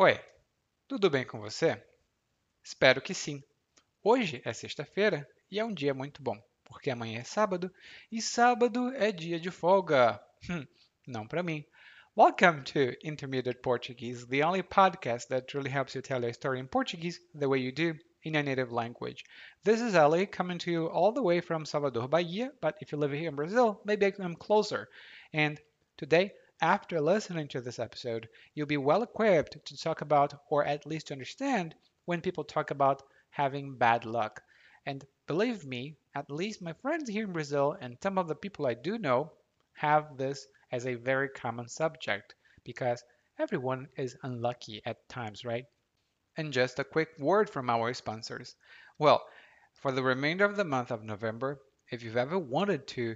Oi, tudo bem com você? Espero que sim. Hoje é sexta-feira e é um dia muito bom, porque amanhã é sábado e sábado é dia de folga. Hum, não para mim. Welcome to Intermediate Portuguese, the only podcast that really helps you tell a story in Portuguese the way you do in your native language. This is Ali coming to you all the way from Salvador, Bahia, but if you live here in Brazil, maybe I'm closer. And today, after listening to this episode, you'll be well equipped to talk about, or at least understand, when people talk about having bad luck. And believe me, at least my friends here in Brazil and some of the people I do know have this as a very common subject because everyone is unlucky at times, right? And just a quick word from our sponsors. Well, for the remainder of the month of November, if you've ever wanted to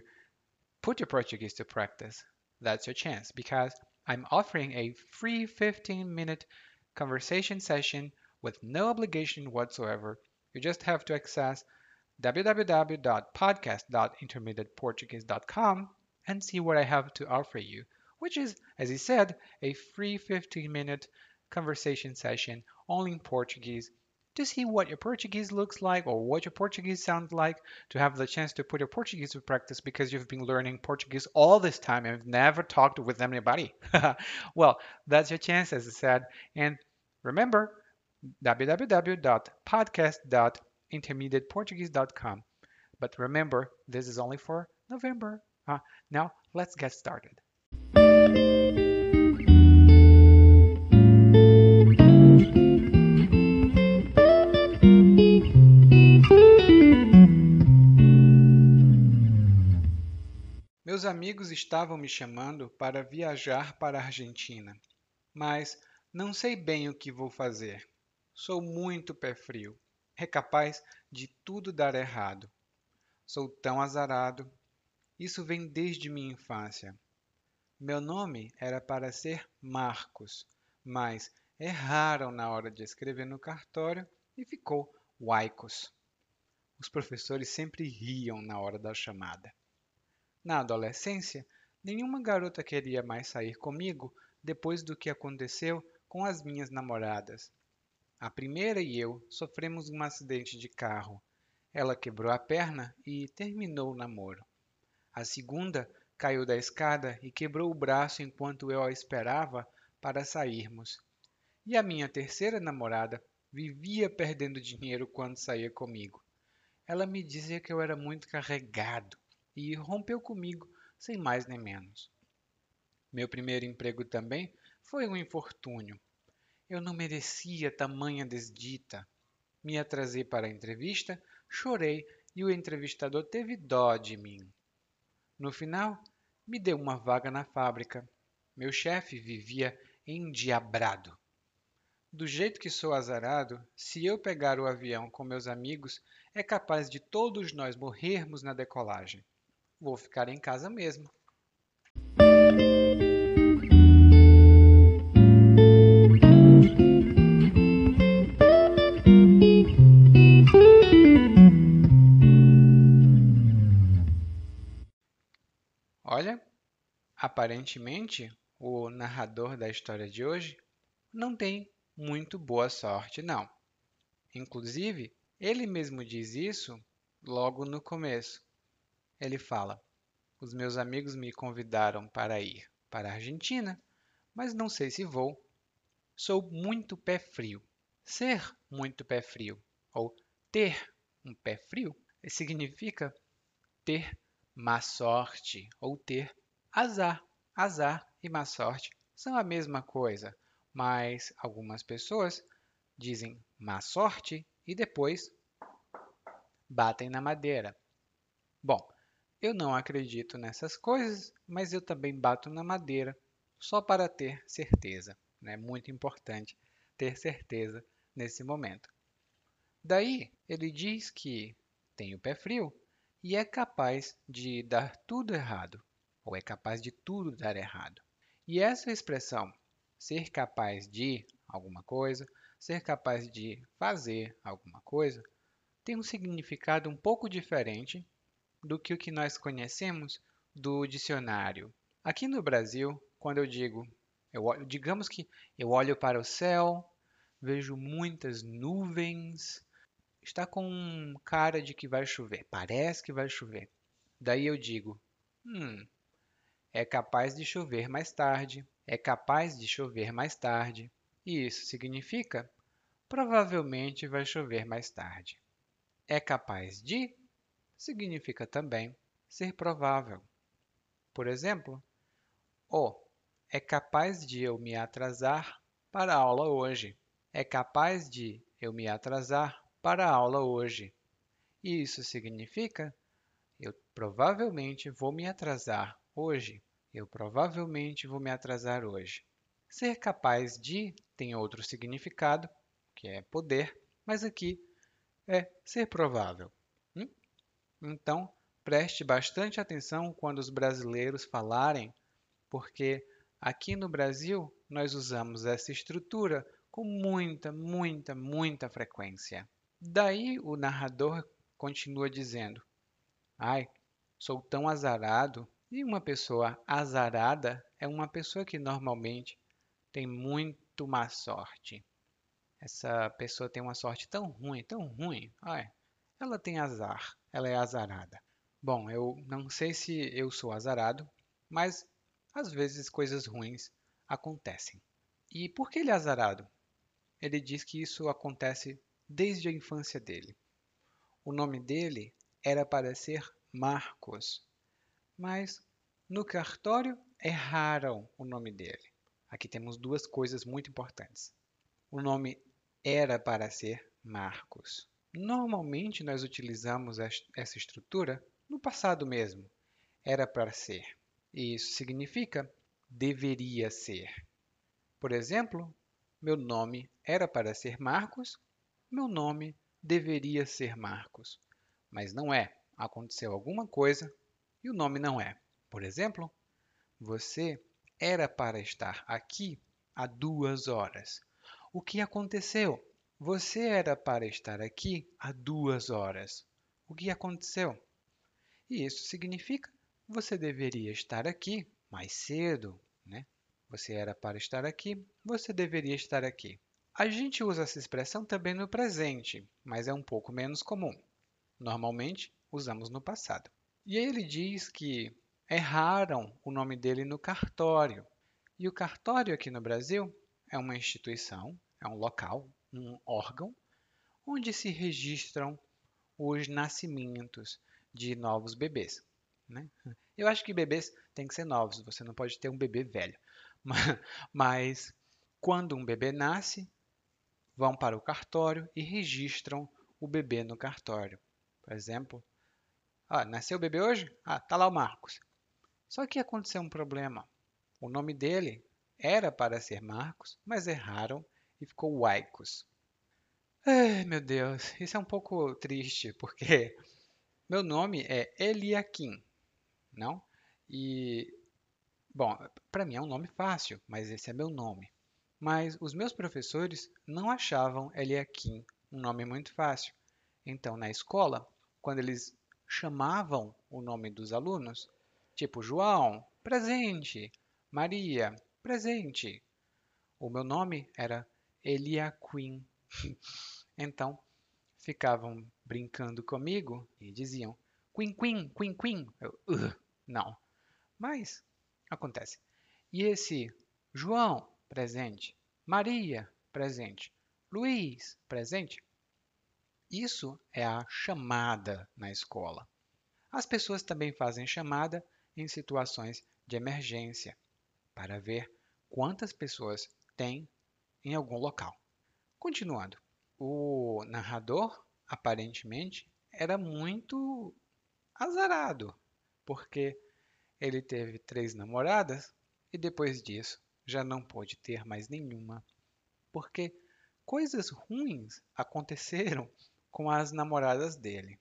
put your Portuguese to practice, that's your chance because I'm offering a free 15 minute conversation session with no obligation whatsoever. You just have to access www.podcast.intermediateportuguese.com and see what I have to offer you, which is, as he said, a free 15 minute conversation session only in Portuguese to see what your Portuguese looks like or what your Portuguese sounds like, to have the chance to put your Portuguese to practice because you've been learning Portuguese all this time and never talked with anybody. well, that's your chance, as I said. And remember, www.podcast.intermediateportuguese.com. But remember, this is only for November. Uh, now, let's get started. Meus amigos estavam me chamando para viajar para a Argentina, mas não sei bem o que vou fazer. Sou muito pé frio. É capaz de tudo dar errado. Sou tão azarado. Isso vem desde minha infância. Meu nome era para ser Marcos, mas erraram na hora de escrever no cartório e ficou Waicos. Os professores sempre riam na hora da chamada. Na adolescência, nenhuma garota queria mais sair comigo depois do que aconteceu com as minhas namoradas. A primeira e eu sofremos um acidente de carro. Ela quebrou a perna e terminou o namoro. A segunda caiu da escada e quebrou o braço enquanto eu a esperava para sairmos. E a minha terceira namorada vivia perdendo dinheiro quando saía comigo. Ela me dizia que eu era muito carregado e rompeu comigo sem mais nem menos. Meu primeiro emprego também foi um infortúnio. Eu não merecia tamanha desdita. Me atrasei para a entrevista, chorei e o entrevistador teve dó de mim. No final, me deu uma vaga na fábrica. Meu chefe vivia endiabrado. Do jeito que sou azarado, se eu pegar o avião com meus amigos, é capaz de todos nós morrermos na decolagem. Vou ficar em casa mesmo. Olha, aparentemente o narrador da história de hoje não tem muito boa sorte, não. Inclusive, ele mesmo diz isso logo no começo ele fala: Os meus amigos me convidaram para ir para a Argentina, mas não sei se vou. Sou muito pé frio. Ser muito pé frio ou ter um pé frio significa ter má sorte ou ter azar. Azar e má sorte são a mesma coisa, mas algumas pessoas dizem má sorte e depois batem na madeira. Bom, eu não acredito nessas coisas, mas eu também bato na madeira só para ter certeza. É né? muito importante ter certeza nesse momento. Daí ele diz que tem o pé frio e é capaz de dar tudo errado, ou é capaz de tudo dar errado. E essa expressão, ser capaz de alguma coisa, ser capaz de fazer alguma coisa, tem um significado um pouco diferente do que o que nós conhecemos do dicionário. Aqui no Brasil, quando eu digo Eu digamos que eu olho para o céu, vejo muitas nuvens, está com cara de que vai chover, parece que vai chover. Daí eu digo: hum, é capaz de chover mais tarde, é capaz de chover mais tarde. E isso significa provavelmente vai chover mais tarde. É capaz de significa também ser provável. Por exemplo, o é capaz de eu me atrasar para a aula hoje. É capaz de eu me atrasar para a aula hoje. E isso significa eu provavelmente vou me atrasar hoje. Eu provavelmente vou me atrasar hoje. Ser capaz de tem outro significado, que é poder, mas aqui é ser provável. Então, preste bastante atenção quando os brasileiros falarem, porque aqui no Brasil nós usamos essa estrutura com muita, muita, muita frequência. Daí o narrador continua dizendo: Ai, sou tão azarado. E uma pessoa azarada é uma pessoa que normalmente tem muito má sorte. Essa pessoa tem uma sorte tão ruim, tão ruim. Ai, ela tem azar, ela é azarada. Bom, eu não sei se eu sou azarado, mas às vezes coisas ruins acontecem. E por que ele é azarado? Ele diz que isso acontece desde a infância dele. O nome dele era para ser Marcos, mas no cartório erraram o nome dele. Aqui temos duas coisas muito importantes. O nome era para ser Marcos. Normalmente nós utilizamos essa estrutura no passado mesmo. Era para ser. E isso significa deveria ser. Por exemplo, meu nome era para ser Marcos, meu nome deveria ser Marcos, mas não é. Aconteceu alguma coisa e o nome não é. Por exemplo, você era para estar aqui há duas horas. O que aconteceu? Você era para estar aqui há duas horas. O que aconteceu? E isso significa você deveria estar aqui mais cedo, né? Você era para estar aqui, você deveria estar aqui. A gente usa essa expressão também no presente, mas é um pouco menos comum. Normalmente, usamos no passado. E aí ele diz que erraram o nome dele no cartório. E o cartório aqui no Brasil é uma instituição, é um local, um órgão, onde se registram os nascimentos de novos bebês. Né? Eu acho que bebês têm que ser novos, você não pode ter um bebê velho. Mas quando um bebê nasce, vão para o cartório e registram o bebê no cartório. Por exemplo, ah, nasceu o bebê hoje? Ah, tá lá o Marcos. Só que aconteceu um problema. O nome dele era para ser Marcos, mas erraram e ficou Waicos. Ai, meu Deus, isso é um pouco triste, porque meu nome é Eliakim, não? E, bom, para mim é um nome fácil, mas esse é meu nome. Mas os meus professores não achavam Eliakim um nome muito fácil. Então, na escola, quando eles chamavam o nome dos alunos, tipo João, presente, Maria, presente, o meu nome era Eliakim. então, ficavam brincando comigo e diziam Quim, Quim, Quim, Quim. Eu, não. Mas acontece. E esse João, presente. Maria, presente. Luiz, presente. Isso é a chamada na escola. As pessoas também fazem chamada em situações de emergência para ver quantas pessoas tem em algum local. Continuando, o narrador aparentemente era muito azarado, porque ele teve três namoradas e depois disso já não pôde ter mais nenhuma, porque coisas ruins aconteceram com as namoradas dele.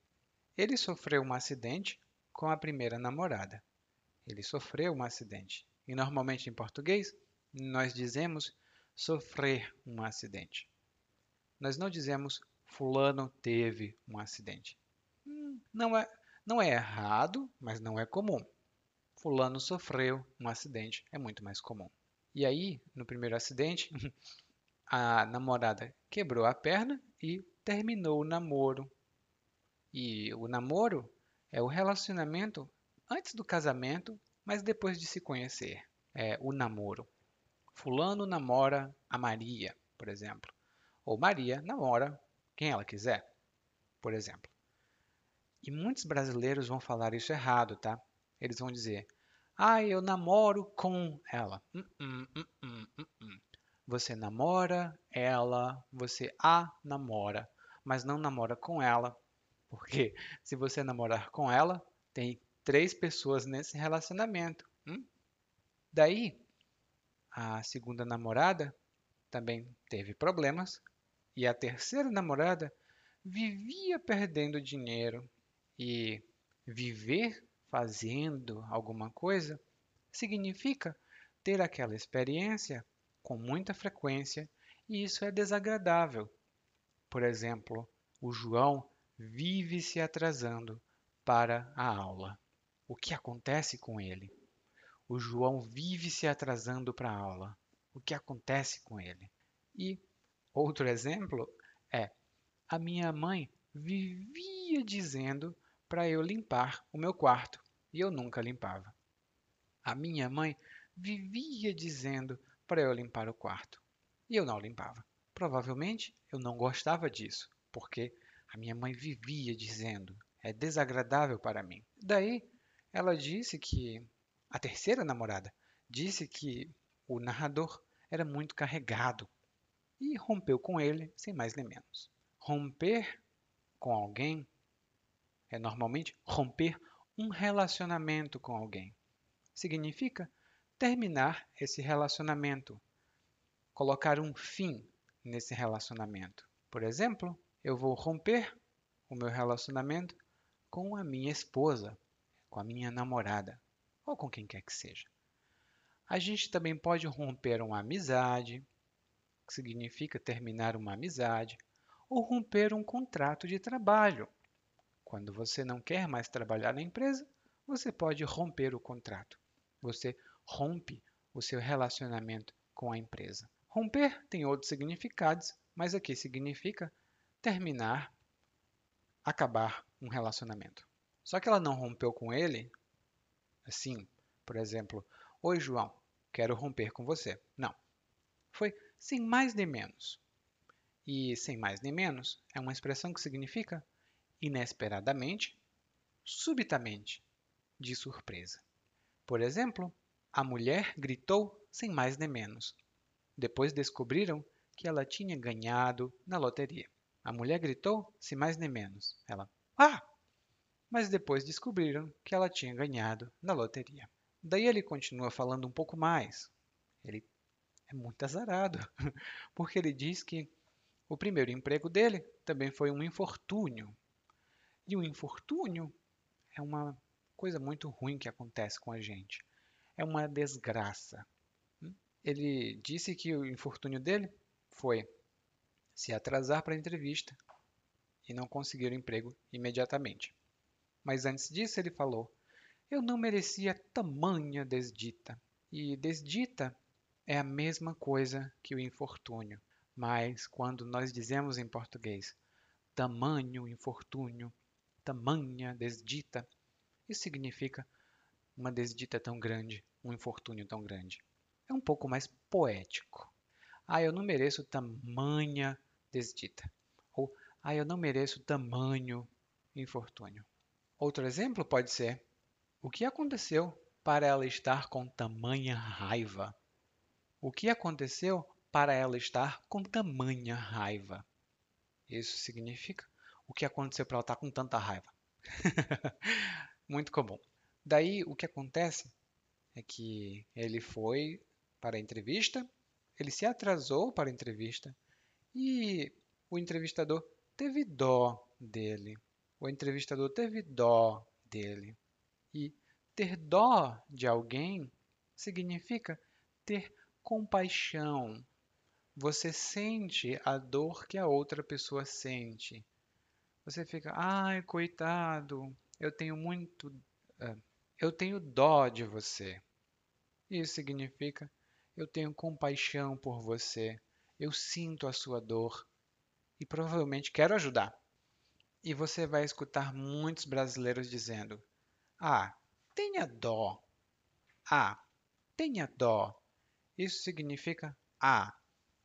Ele sofreu um acidente com a primeira namorada. Ele sofreu um acidente. E normalmente em português nós dizemos sofrer um acidente. Nós não dizemos fulano teve um acidente. Hum, não é, não é errado, mas não é comum. Fulano sofreu um acidente, é muito mais comum. E aí, no primeiro acidente, a namorada quebrou a perna e terminou o namoro. E o namoro é o relacionamento antes do casamento, mas depois de se conhecer. É o namoro. Fulano namora a Maria, por exemplo. Ou Maria namora quem ela quiser, por exemplo. E muitos brasileiros vão falar isso errado, tá? Eles vão dizer: Ah, eu namoro com ela. Uh -uh, uh você namora ela, você a namora, mas não namora com ela. Porque se você namorar com ela, tem três pessoas nesse relacionamento. Hum? Daí, a segunda namorada também teve problemas e a terceira namorada vivia perdendo dinheiro e viver fazendo alguma coisa significa ter aquela experiência com muita frequência e isso é desagradável. Por exemplo, o João vive se atrasando para a aula. O que acontece com ele? O João vive se atrasando para a aula. O que acontece com ele? E outro exemplo é: a minha mãe vivia dizendo para eu limpar o meu quarto e eu nunca limpava. A minha mãe vivia dizendo para eu limpar o quarto e eu não limpava. Provavelmente eu não gostava disso, porque a minha mãe vivia dizendo: é desagradável para mim. Daí ela disse que a terceira namorada disse que o narrador era muito carregado e rompeu com ele sem mais nem menos. Romper com alguém é normalmente romper um relacionamento com alguém. Significa terminar esse relacionamento, colocar um fim nesse relacionamento. Por exemplo, eu vou romper o meu relacionamento com a minha esposa, com a minha namorada, ou com quem quer que seja. A gente também pode romper uma amizade, que significa terminar uma amizade, ou romper um contrato de trabalho, quando você não quer mais trabalhar na empresa, você pode romper o contrato. Você rompe o seu relacionamento com a empresa. Romper tem outros significados, mas aqui significa terminar, acabar um relacionamento. Só que ela não rompeu com ele assim, por exemplo, Oi, João, quero romper com você. Não. Foi sem mais nem menos. E sem mais nem menos é uma expressão que significa inesperadamente, subitamente, de surpresa. Por exemplo, a mulher gritou sem mais nem menos. Depois descobriram que ela tinha ganhado na loteria. A mulher gritou sem mais nem menos. Ela, ah! Mas depois descobriram que ela tinha ganhado na loteria. Daí ele continua falando um pouco mais. Ele é muito azarado, porque ele diz que o primeiro emprego dele também foi um infortúnio. E o infortúnio é uma coisa muito ruim que acontece com a gente. É uma desgraça. Ele disse que o infortúnio dele foi se atrasar para a entrevista e não conseguir o emprego imediatamente. Mas antes disso, ele falou: Eu não merecia tamanha desdita. E desdita é a mesma coisa que o infortúnio. Mas quando nós dizemos em português tamanho infortúnio, tamanha desdita, isso significa uma desdita tão grande, um infortúnio tão grande. É um pouco mais poético. Ah, eu não mereço tamanha desdita. Ou, ah, eu não mereço tamanho infortúnio. Outro exemplo pode ser: o que aconteceu para ela estar com tamanha raiva? O que aconteceu para ela estar com tamanha raiva? Isso significa o que aconteceu para ela estar com tanta raiva. Muito comum. Daí o que acontece é que ele foi para a entrevista, ele se atrasou para a entrevista e o entrevistador teve dó dele. O entrevistador teve dó dele. E ter dó de alguém significa ter compaixão. Você sente a dor que a outra pessoa sente você fica, ai, coitado, eu tenho muito. Uh, eu tenho dó de você. Isso significa Eu tenho compaixão por você. Eu sinto a sua dor e provavelmente quero ajudar. E você vai escutar muitos brasileiros dizendo: Ah, tenha dó. Ah, tenha dó. Isso significa: Ah,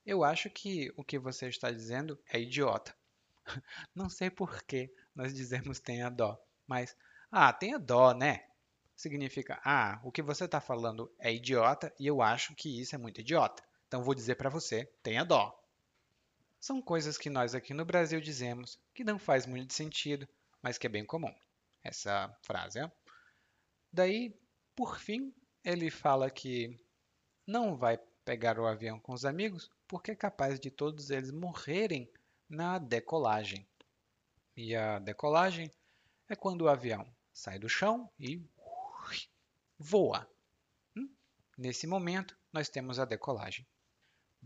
eu acho que o que você está dizendo é idiota. Não sei por que nós dizemos tenha dó, mas ah, tenha dó, né? Significa ah, o que você está falando é idiota e eu acho que isso é muito idiota. Então vou dizer para você, tenha dó. São coisas que nós aqui no Brasil dizemos que não faz muito sentido, mas que é bem comum. Essa frase, é? Daí, por fim, ele fala que não vai pegar o avião com os amigos porque é capaz de todos eles morrerem na decolagem. E a decolagem é quando o avião sai do chão e voa. Hum? Nesse momento, nós temos a decolagem.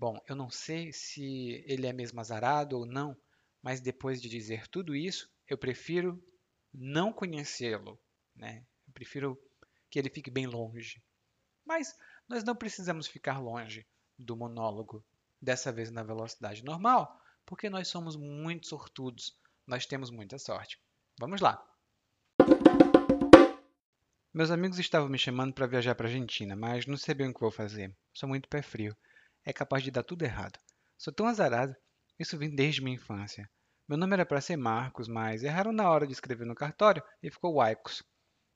Bom, eu não sei se ele é mesmo azarado ou não, mas depois de dizer tudo isso, eu prefiro não conhecê-lo. Né? Eu prefiro que ele fique bem longe. Mas nós não precisamos ficar longe do monólogo, dessa vez na velocidade normal, porque nós somos muito sortudos, nós temos muita sorte. Vamos lá! Meus amigos estavam me chamando para viajar para a Argentina, mas não sei bem o que vou fazer. Sou muito pé frio. É capaz de dar tudo errado. Sou tão azarado. Isso vem desde minha infância. Meu nome era para ser Marcos, mas erraram na hora de escrever no cartório e ficou Waicos.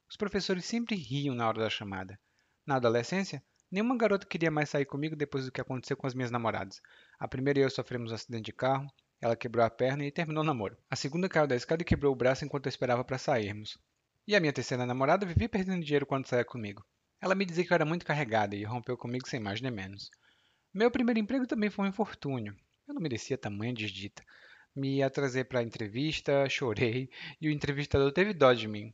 Os professores sempre riam na hora da chamada. Na adolescência, Nenhuma garota queria mais sair comigo depois do que aconteceu com as minhas namoradas. A primeira e eu sofremos um acidente de carro, ela quebrou a perna e terminou o namoro. A segunda caiu da escada e quebrou o braço enquanto eu esperava para sairmos. E a minha terceira namorada vivia perdendo dinheiro quando saía comigo. Ela me dizia que eu era muito carregada e rompeu comigo sem mais nem menos. Meu primeiro emprego também foi um infortúnio. Eu não merecia tamanha desdita. Me atrasei para a entrevista, chorei e o entrevistador teve dó de mim.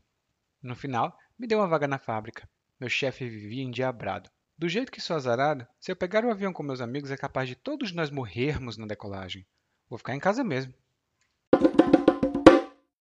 No final, me deu uma vaga na fábrica. Meu chefe vivia endiabrado. Do jeito que sou azarado, se eu pegar o avião com meus amigos, é capaz de todos nós morrermos na decolagem. Vou ficar em casa mesmo.